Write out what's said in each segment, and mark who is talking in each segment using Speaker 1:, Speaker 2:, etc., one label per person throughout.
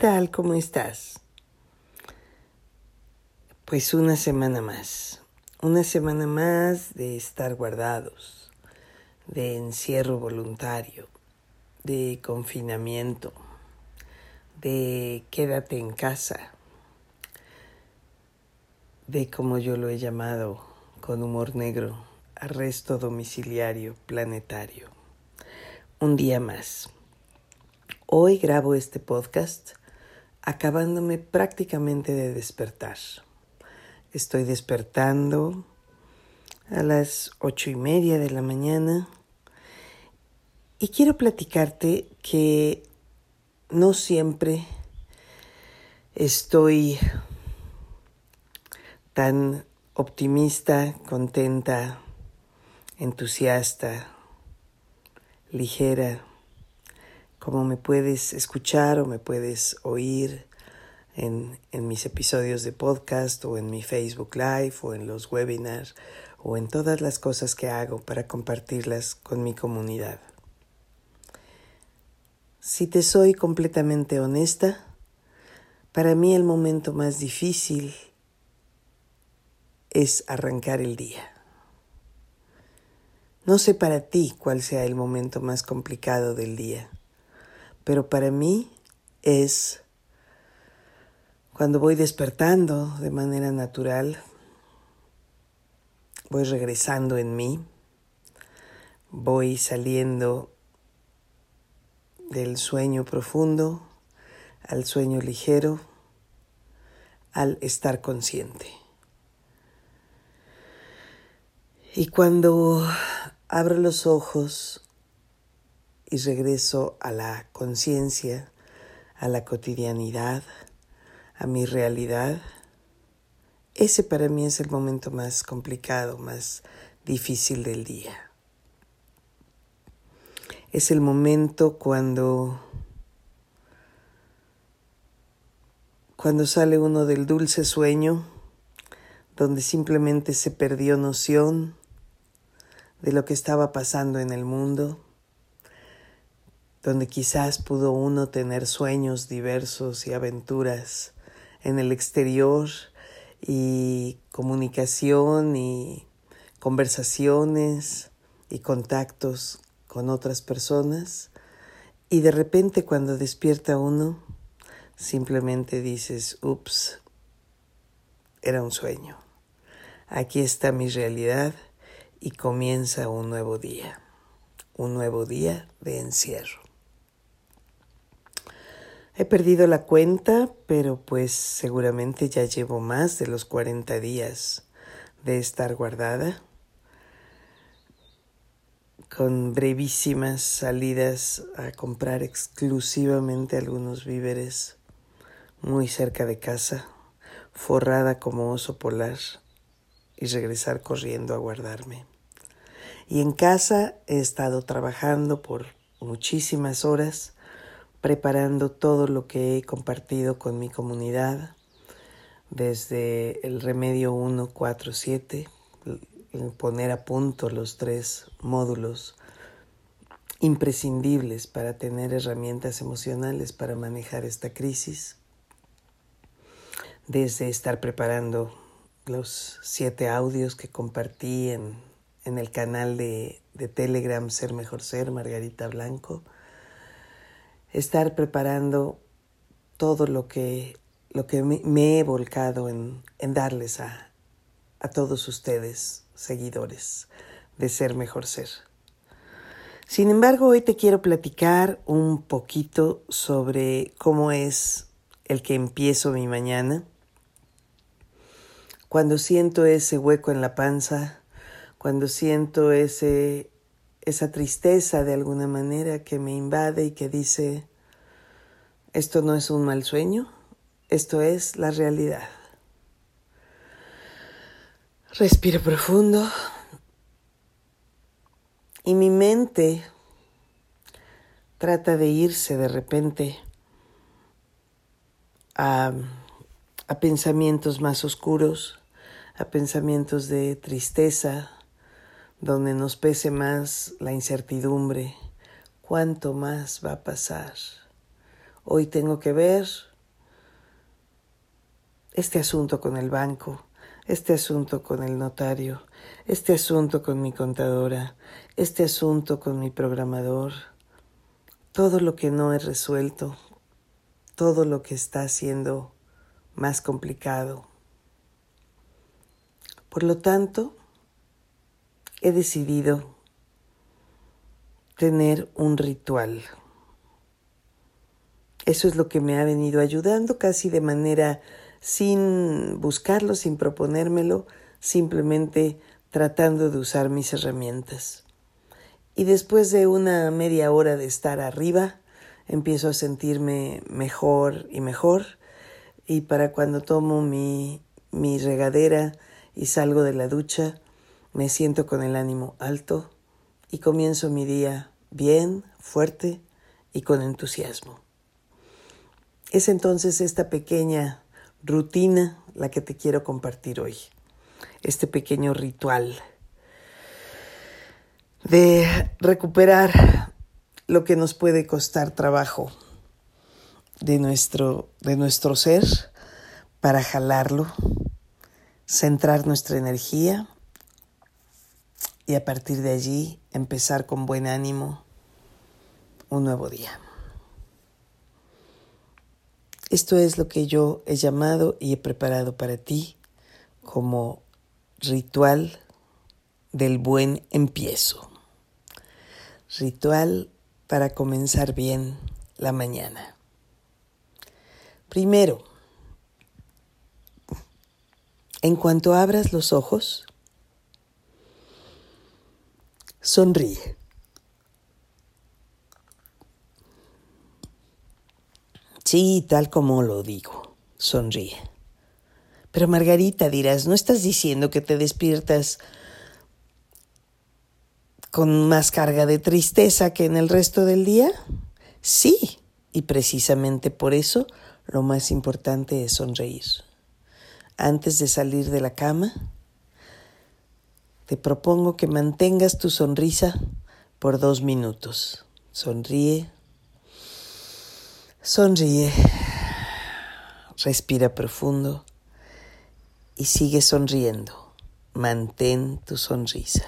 Speaker 1: Tal? ¿Cómo estás? Pues una semana más, una semana más de estar guardados, de encierro voluntario, de confinamiento de quédate en casa, de como yo lo he llamado con humor negro, arresto domiciliario planetario. Un día más. Hoy grabo este podcast acabándome prácticamente de despertar. Estoy despertando a las ocho y media de la mañana y quiero platicarte que no siempre estoy tan optimista, contenta, entusiasta, ligera, como me puedes escuchar o me puedes oír en, en, mis episodios de podcast o en mi Facebook Live o en los webinars o en todas las cosas que hago para compartirlas con mi comunidad. Si te soy completamente honesta, para mí el momento más difícil es arrancar el día. No sé para ti cuál sea el momento más complicado del día, pero para mí es cuando voy despertando de manera natural, voy regresando en mí, voy saliendo del sueño profundo al sueño ligero, al estar consciente. Y cuando abro los ojos y regreso a la conciencia, a la cotidianidad, a mi realidad, ese para mí es el momento más complicado, más difícil del día. Es el momento cuando cuando sale uno del dulce sueño donde simplemente se perdió noción de lo que estaba pasando en el mundo, donde quizás pudo uno tener sueños diversos y aventuras en el exterior y comunicación y conversaciones y contactos con otras personas y de repente cuando despierta uno, simplemente dices, ups, era un sueño. Aquí está mi realidad y comienza un nuevo día, un nuevo día de encierro. He perdido la cuenta, pero pues seguramente ya llevo más de los 40 días de estar guardada con brevísimas salidas a comprar exclusivamente algunos víveres muy cerca de casa, forrada como oso polar, y regresar corriendo a guardarme. Y en casa he estado trabajando por muchísimas horas, preparando todo lo que he compartido con mi comunidad, desde el remedio 147, poner a punto los tres módulos imprescindibles para tener herramientas emocionales para manejar esta crisis, desde estar preparando los siete audios que compartí en, en el canal de, de, Telegram Ser Mejor Ser, Margarita Blanco, estar preparando todo lo que, lo que me, he volcado en, en darles a, a todos ustedes seguidores de Ser Mejor Ser. Sin embargo, hoy te quiero platicar un poquito sobre cómo es el que empiezo mi mañana. Cuando siento ese hueco en la panza, cuando siento ese esa tristeza de alguna manera que me invade y que dice, esto no es un mal sueño, esto es la realidad. Respiro profundo y mi mente trata de irse de repente a, a pensamientos más oscuros, a pensamientos de tristeza, donde nos pese más la incertidumbre, cuánto más va a pasar. Hoy tengo que ver este asunto con el banco, este asunto con el notario, este asunto con mi contadora, este asunto con mi programador, todo lo que no he resuelto, todo lo que está siendo más complicado. Por lo tanto, he decidido tener un ritual. Eso es lo que me ha venido ayudando casi de manera sin buscarlo, sin proponérmelo, simplemente tratando de usar mis herramientas. Y después de una media hora de estar arriba, empiezo a sentirme mejor y mejor. Y para cuando tomo mi, mi regadera y salgo de la ducha, me siento con el ánimo alto y comienzo mi día bien, fuerte y con entusiasmo. Es entonces esta pequeña rutina la que te quiero compartir hoy, este pequeño ritual de recuperar lo que nos puede costar trabajo de nuestro, de nuestro ser para jalarlo, centrar nuestra energía y a partir de allí empezar con buen ánimo un nuevo día. Esto es lo que yo he llamado y he preparado para ti como ritual del buen empiezo. Ritual para comenzar bien la mañana. Primero, en cuanto abras los ojos, Sonríe. Sí, tal como lo digo, sonríe. Pero Margarita dirás, ¿no estás diciendo que te despiertas con más carga de tristeza que en el resto del día? Sí, y precisamente por eso lo más importante es sonreír. Antes de salir de la cama, te propongo que mantengas tu sonrisa por dos minutos. Sonríe. Sonríe. Respira profundo y sigue sonriendo. Mantén tu sonrisa.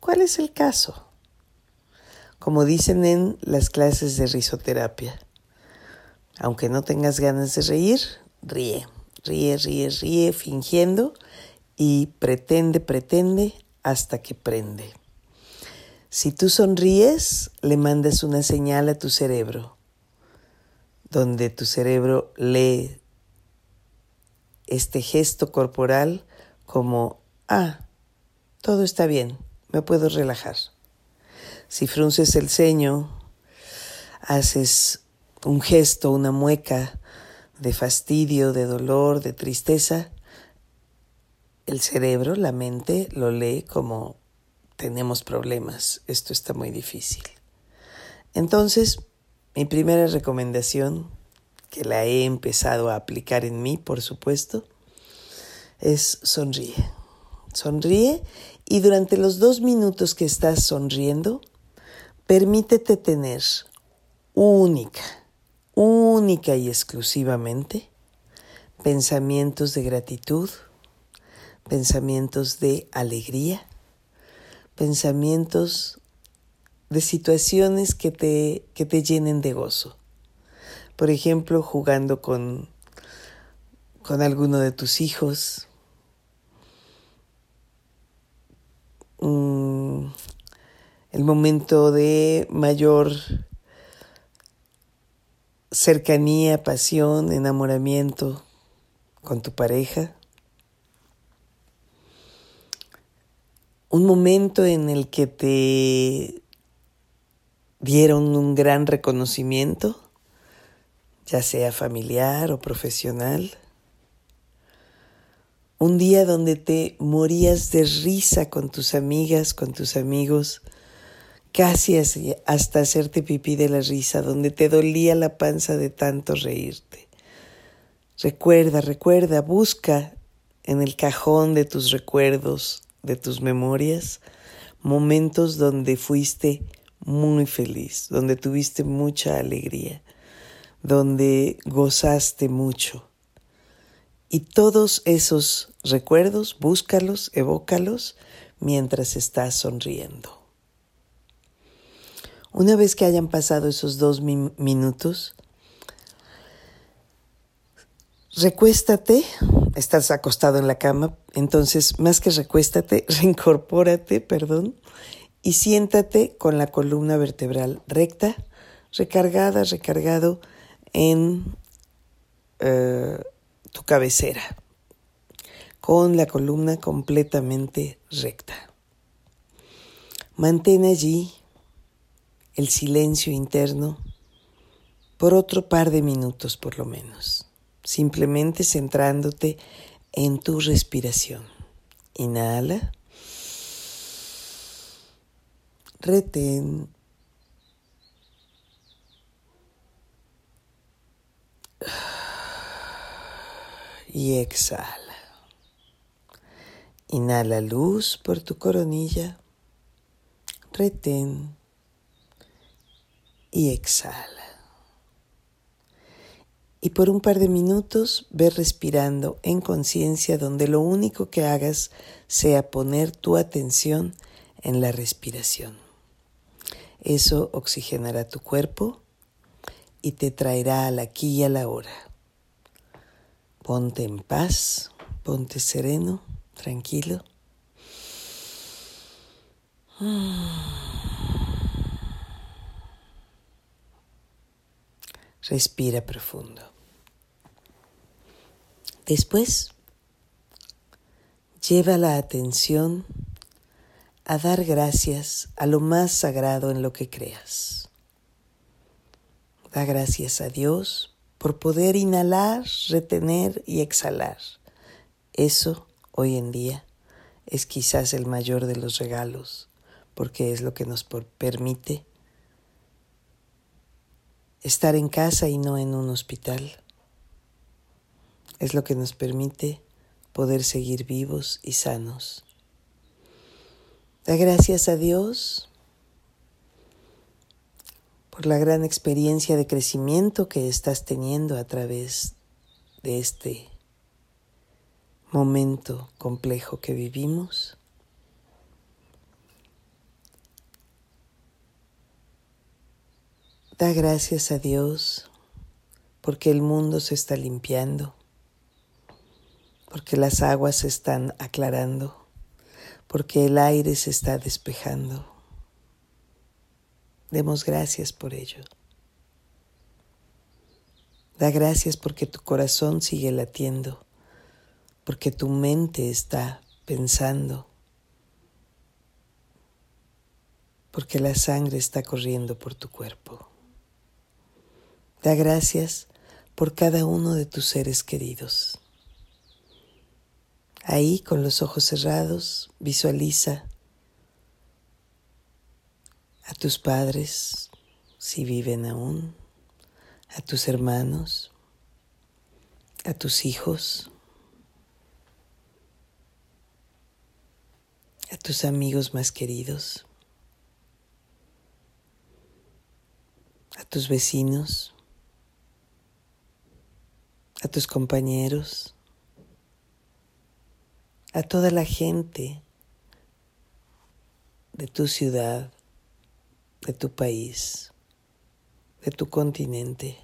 Speaker 1: ¿Cuál es el caso? Como dicen en las clases de risoterapia, aunque no tengas ganas de reír, ríe, ríe, ríe, ríe, fingiendo y pretende, pretende hasta que prende. Si tú sonríes, le mandas una señal a tu cerebro, donde tu cerebro lee este gesto corporal como, ah, todo está bien, me puedo relajar. Si frunces el ceño, haces un gesto, una mueca de fastidio, de dolor, de tristeza, el cerebro, la mente, lo lee como tenemos problemas, esto está muy difícil. Entonces, mi primera recomendación, que la he empezado a aplicar en mí, por supuesto, es sonríe. Sonríe y durante los dos minutos que estás sonriendo, permítete tener única, única y exclusivamente pensamientos de gratitud, pensamientos de alegría, pensamientos de situaciones que te, que te llenen de gozo. Por ejemplo, jugando con, con alguno de tus hijos, mm, el momento de mayor cercanía, pasión, enamoramiento con tu pareja, un momento en el que te dieron un gran reconocimiento, ya sea familiar o profesional. Un día donde te morías de risa con tus amigas, con tus amigos, casi hasta hacerte pipí de la risa, donde te dolía la panza de tanto reírte. Recuerda, recuerda, busca en el cajón de tus recuerdos, de tus memorias, momentos donde fuiste muy feliz, donde tuviste mucha alegría, donde gozaste mucho. Y todos esos recuerdos, búscalos, evócalos mientras estás sonriendo. Una vez que hayan pasado esos dos minutos, recuéstate, estás acostado en la cama, entonces más que recuéstate, reincorpórate, perdón, y siéntate con la columna vertebral recta, recargada, recargado en eh, tu cabecera, con la columna completamente recta. Mantén allí el silencio interno por otro par de minutos por lo menos, simplemente centrándote en tu respiración. Inhala. Retén. Y exhala. Inhala luz por tu coronilla. Retén y exhala. Y por un par de minutos ve respirando en conciencia donde lo único que hagas sea poner tu atención en la respiración. Eso oxigenará tu cuerpo y te traerá al aquí y a la hora. Ponte en paz, ponte sereno, tranquilo. Respira profundo. Después, lleva la atención a dar gracias a lo más sagrado en lo que creas. Da gracias a Dios por poder inhalar, retener y exhalar. Eso, hoy en día, es quizás el mayor de los regalos, porque es lo que nos permite estar en casa y no en un hospital. Es lo que nos permite poder seguir vivos y sanos. Da gracias a Dios por la gran experiencia de crecimiento que estás teniendo a través de este momento complejo que vivimos. Da gracias a Dios porque el mundo se está limpiando, porque las aguas se están aclarando porque el aire se está despejando. Demos gracias por ello. Da gracias porque tu corazón sigue latiendo, porque tu mente está pensando, porque la sangre está corriendo por tu cuerpo. Da gracias por cada uno de tus seres queridos. Ahí, con los ojos cerrados, visualiza a tus padres, si viven aún, a tus hermanos, a tus hijos, a tus amigos más queridos, a tus vecinos, a tus compañeros, a toda la gente de tu ciudad, de tu país, de tu continente,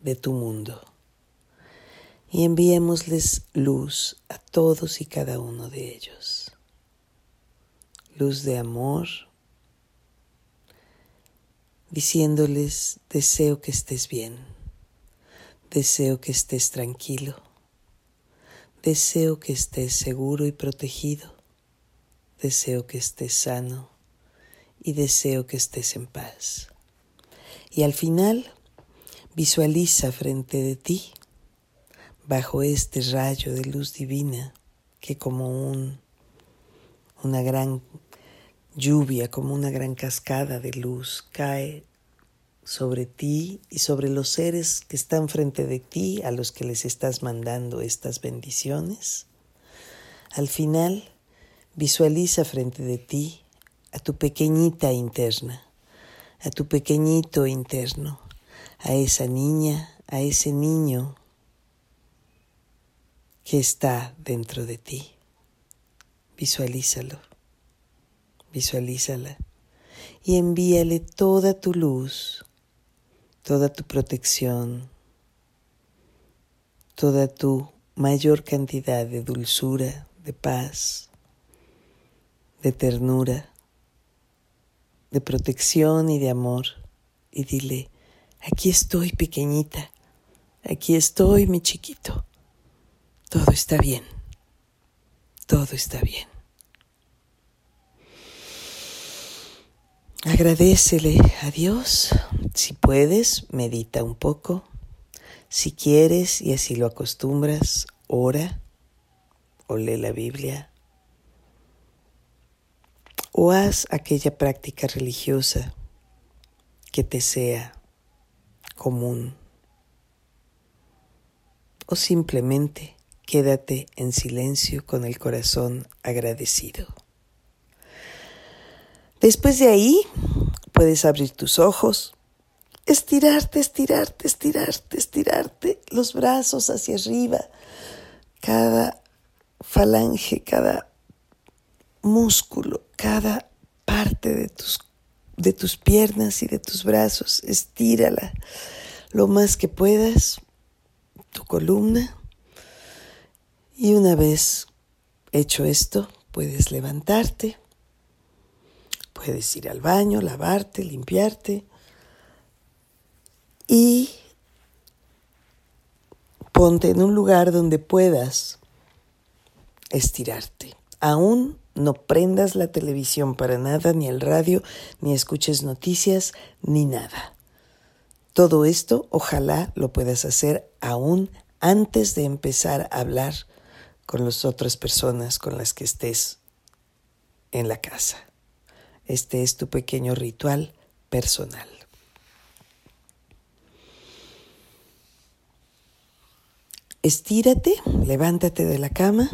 Speaker 1: de tu mundo. Y enviémosles luz a todos y cada uno de ellos. Luz de amor, diciéndoles, deseo que estés bien, deseo que estés tranquilo Deseo que estés seguro y protegido. deseo que estés sano y deseo que estés en paz. Y al final, visualiza frente de ti, bajo este rayo de luz divina, que como un, una gran lluvia, como una gran cascada de luz, cae sobre ti y sobre los seres que están frente de ti, a los que les estás mandando estas bendiciones. Al final, visualiza frente de ti a tu pequeñita interna, a tu pequeñito interno, a esa niña, a ese niño que está dentro de ti. Visualízalo, visualízala y envíale toda tu luz, toda tu protección, toda tu mayor cantidad de dulzura, de paz, de ternura, de protección y de amor. Y dile, aquí estoy pequeñita, aquí estoy mi chiquito, todo está bien, todo está bien. Agradecele a Dios. Si puedes, medita un poco. Si quieres y así lo acostumbras, ora o lee la Biblia. O haz aquella práctica religiosa que te sea común. O simplemente quédate en silencio con el corazón agradecido. Después de ahí, puedes abrir tus ojos, estirarte, estirarte, estirarte, estirarte, los brazos hacia arriba, cada falange, cada músculo, cada parte de tus, de tus piernas y de tus brazos, estírala lo más que puedas, tu columna, y una vez hecho esto, puedes levantarte Puedes ir al baño, lavarte, limpiarte y ponte en un lugar donde puedas estirarte. Aún no prendas la televisión para nada, ni el radio, ni escuches noticias, ni nada. Todo esto ojalá lo puedas hacer aún antes de empezar a hablar con las otras personas con las que estés en la casa. Este es tu pequeño ritual personal. Estírate, levántate de la cama,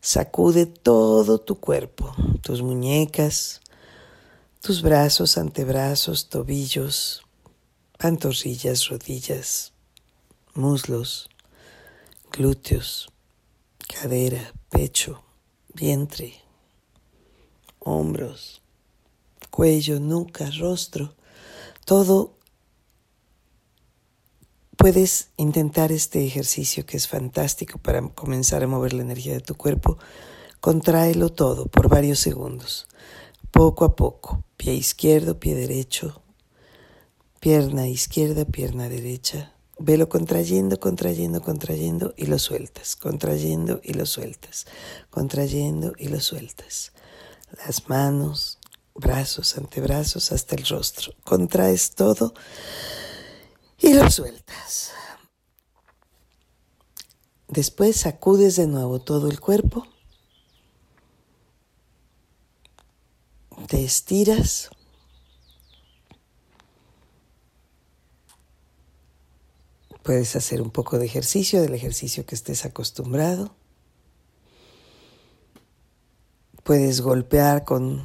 Speaker 1: sacude todo tu cuerpo, tus muñecas, tus brazos, antebrazos, tobillos, pantorrillas, rodillas, muslos, glúteos, cadera, pecho, vientre, hombros, cuello, nuca, rostro, todo. Puedes intentar este ejercicio que es fantástico para comenzar a mover la energía de tu cuerpo. Contráelo todo por varios segundos, poco a poco, pie izquierdo, pie derecho, pierna izquierda, pierna derecha. Velo contrayendo, contrayendo, contrayendo y lo sueltas, contrayendo y lo sueltas, contrayendo y lo sueltas las manos, brazos, antebrazos hasta el rostro. Contraes todo y lo sueltas. Después sacudes de nuevo todo el cuerpo. Te estiras. Puedes hacer un poco de ejercicio, del ejercicio que estés acostumbrado. Puedes golpear con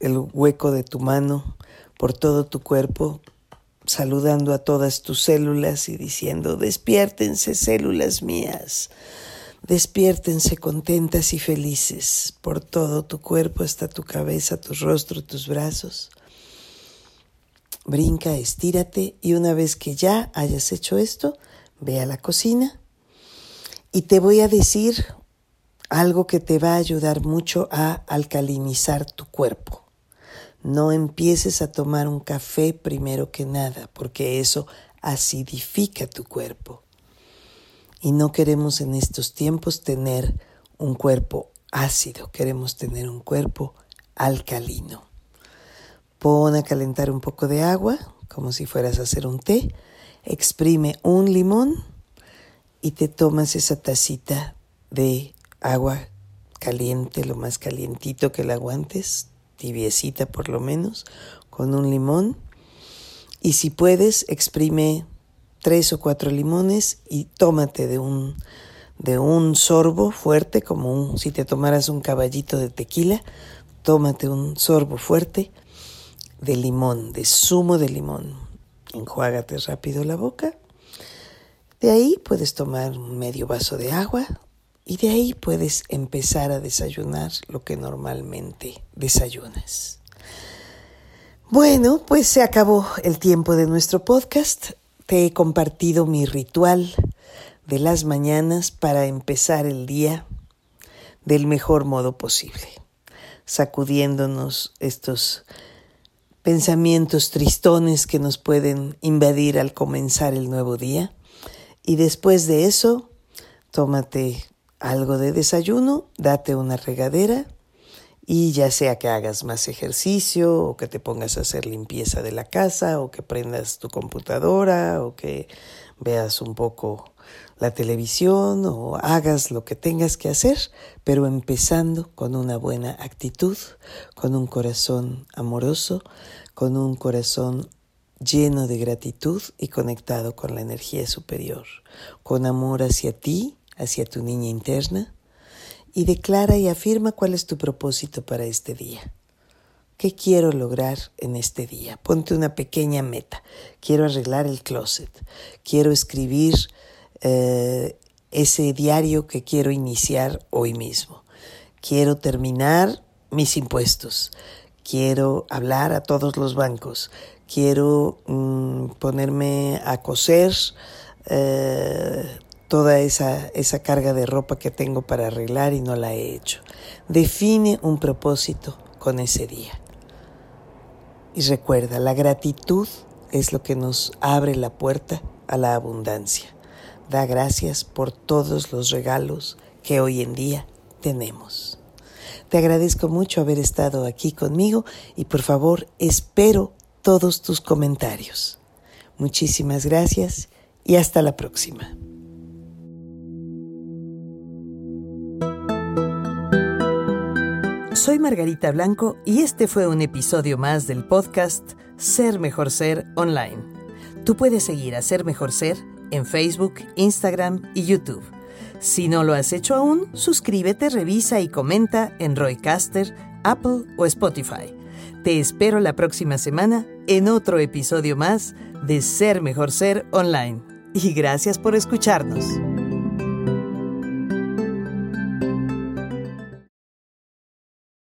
Speaker 1: el hueco de tu mano por todo tu cuerpo, saludando a todas tus células y diciendo, despiértense células mías, despiértense contentas y felices por todo tu cuerpo, hasta tu cabeza, tu rostro, tus brazos. Brinca, estírate y una vez que ya hayas hecho esto, ve a la cocina y te voy a decir algo que te va a ayudar mucho a alcalinizar tu cuerpo. No empieces a tomar un café primero que nada, porque eso acidifica tu cuerpo. Y no queremos en estos tiempos tener un cuerpo ácido, queremos tener un cuerpo alcalino. Pon a calentar un poco de agua, como si fueras a hacer un té, exprime un limón y te tomas esa tacita de agua caliente, lo más calientito que la aguantes, tibiecita por lo menos, con un limón. Y si puedes, exprime tres o cuatro limones y tómate de un, de un sorbo fuerte, como un, si te tomaras un caballito de tequila, tómate un sorbo fuerte de limón, de zumo de limón. Enjuágate rápido la boca. De ahí puedes tomar medio vaso de agua y de ahí puedes empezar a desayunar lo que normalmente desayunas. Bueno, pues se acabó el tiempo de nuestro podcast. Te he compartido mi ritual de las mañanas para empezar el día del mejor modo posible, sacudiéndonos estos pensamientos tristones que nos pueden invadir al comenzar el nuevo día. Y después de eso, tómate algo de desayuno, date una regadera y ya sea que hagas más ejercicio o que te pongas a hacer limpieza de la casa o que prendas tu computadora o que veas un poco la televisión o hagas lo que tengas que hacer, pero empezando con una buena actitud, con un corazón amoroso, con un corazón lleno de gratitud y conectado con la energía superior, con amor hacia ti hacia tu niña interna y declara y afirma cuál es tu propósito para este día. ¿Qué quiero lograr en este día? Ponte una pequeña meta. Quiero arreglar el closet. Quiero escribir eh, ese diario que quiero iniciar hoy mismo. Quiero terminar mis impuestos. Quiero hablar a todos los bancos. Quiero mm, ponerme a coser eh, toda esa, esa carga de ropa que tengo para arreglar y no la he hecho. Define un propósito con ese día. Y recuerda, la gratitud es lo que nos abre la puerta a la abundancia. Da gracias por todos los regalos que hoy en día tenemos. Te agradezco mucho haber estado aquí conmigo y por favor espero todos tus comentarios. Muchísimas gracias y hasta la próxima. Soy Margarita Blanco y este fue un episodio más del podcast Ser Mejor Ser Online. Tú puedes seguir a Ser Mejor Ser en Facebook, Instagram y YouTube. Si no lo has hecho aún, suscríbete, revisa y comenta en Roycaster, Apple o Spotify. Te espero la próxima semana en otro episodio más de Ser Mejor Ser Online. Y gracias por escucharnos.